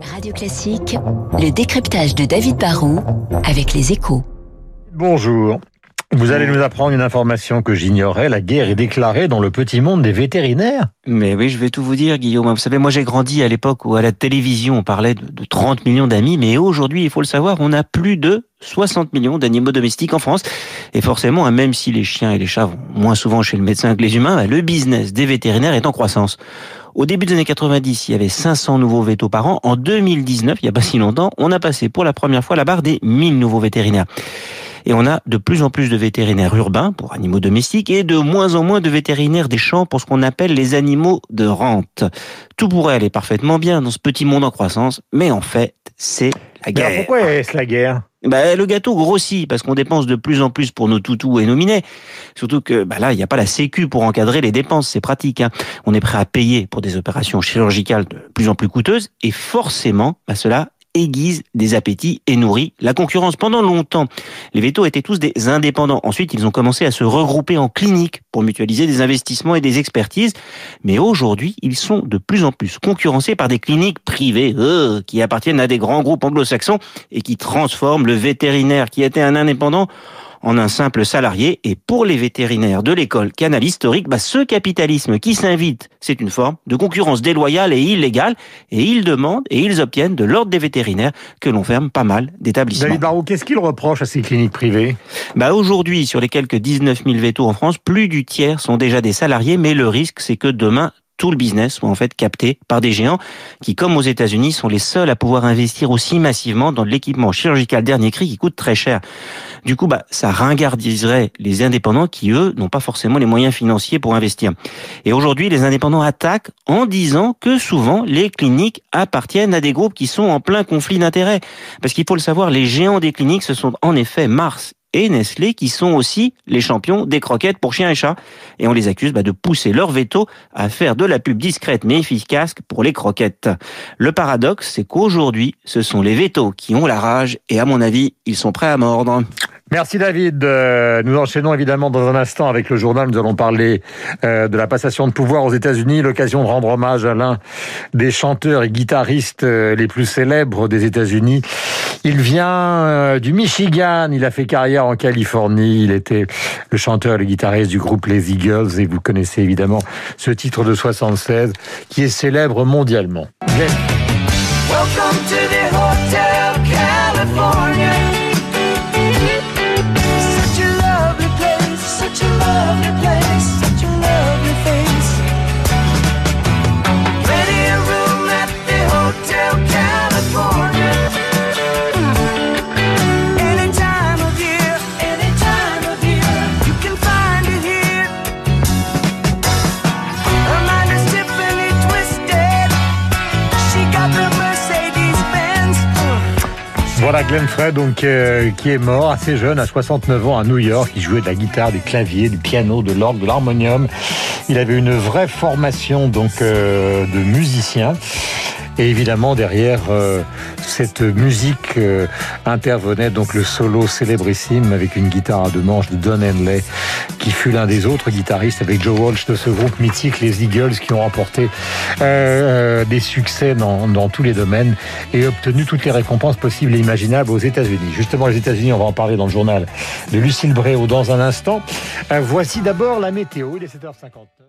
Radio Classique, le décryptage de David Barrault avec les échos. Bonjour. Vous allez nous apprendre une information que j'ignorais. La guerre est déclarée dans le petit monde des vétérinaires. Mais oui, je vais tout vous dire, Guillaume. Vous savez, moi j'ai grandi à l'époque où à la télévision on parlait de, 30 millions d'amis, mais aujourd'hui, il faut le savoir, on a plus de 60 millions d'animaux domestiques en France. Et forcément, hein, même si les chiens et les chats vont moins souvent chez le médecin que les humains, bah, le business des vétérinaires est en croissance. Au début des années 90, il y avait 500 nouveaux vétos par an. En 2019, il n'y a pas si longtemps, on a passé pour la première fois la barre des 1000 nouveaux vétérinaires. Et on a de plus en plus de vétérinaires urbains pour animaux domestiques et de moins en moins de vétérinaires des champs pour ce qu'on appelle les animaux de rente. Tout pourrait aller parfaitement bien dans ce petit monde en croissance, mais en fait, c'est la guerre. Alors pourquoi est-ce la guerre? Bah, le gâteau grossit parce qu'on dépense de plus en plus pour nos toutous et nos minets. Surtout que bah là, il n'y a pas la sécu pour encadrer les dépenses, c'est pratique. Hein. On est prêt à payer pour des opérations chirurgicales de plus en plus coûteuses et forcément, bah, cela aiguise des appétits et nourrit la concurrence. Pendant longtemps, les vétos étaient tous des indépendants. Ensuite, ils ont commencé à se regrouper en cliniques pour mutualiser des investissements et des expertises. Mais aujourd'hui, ils sont de plus en plus concurrencés par des cliniques privées euh, qui appartiennent à des grands groupes anglo-saxons et qui transforment le vétérinaire qui était un indépendant en un simple salarié. Et pour les vétérinaires de l'école Canal Historique, bah, ce capitalisme qui s'invite, c'est une forme de concurrence déloyale et illégale. Et ils demandent et ils obtiennent de l'ordre des vétérinaires que l'on ferme pas mal d'établissements. David Barrault, qu'est-ce qu'il reproche à ces cliniques privées? Bah Aujourd'hui, sur les quelques 19 000 vétos en France, plus du tiers sont déjà des salariés, mais le risque, c'est que demain, tout le business soit en fait capté par des géants qui, comme aux États-Unis, sont les seuls à pouvoir investir aussi massivement dans de l'équipement chirurgical dernier cri qui coûte très cher. Du coup, bah, ça ringardiserait les indépendants qui, eux, n'ont pas forcément les moyens financiers pour investir. Et aujourd'hui, les indépendants attaquent en disant que souvent, les cliniques appartiennent à des groupes qui sont en plein conflit d'intérêts. Parce qu'il faut le savoir, les géants des cliniques, ce sont en effet Mars et Nestlé qui sont aussi les champions des croquettes pour chiens et chats. Et on les accuse bah, de pousser leur veto à faire de la pub discrète mais efficace pour les croquettes. Le paradoxe, c'est qu'aujourd'hui, ce sont les vétos qui ont la rage et à mon avis, ils sont prêts à mordre. Merci David. Euh, nous enchaînons évidemment dans un instant avec le journal. Nous allons parler euh, de la passation de pouvoir aux États-Unis, l'occasion de rendre hommage à l'un des chanteurs et guitaristes euh, les plus célèbres des États-Unis. Il vient du Michigan, il a fait carrière en Californie, il était le chanteur et le guitariste du groupe Les Eagles et vous connaissez évidemment ce titre de 76 qui est célèbre mondialement. Welcome to the Hotel California. Voilà Glenn Frey, donc, euh, qui est mort assez jeune, à 69 ans, à New York. Il jouait de la guitare, du clavier, du piano, de l'orgue, de l'harmonium. Il avait une vraie formation donc euh, de musicien. Et évidemment, derrière euh, cette musique euh, intervenait donc le solo célébrissime avec une guitare à deux manches de Don Henley, qui fut l'un des autres guitaristes avec Joe Walsh de ce groupe mythique, les Eagles, qui ont remporté euh, des succès dans, tous les domaines et obtenu toutes les récompenses possibles et imaginables aux États-Unis. Justement, les États-Unis, on va en parler dans le journal de Lucille Bréau dans un instant. voici d'abord la météo. Il est 7h59.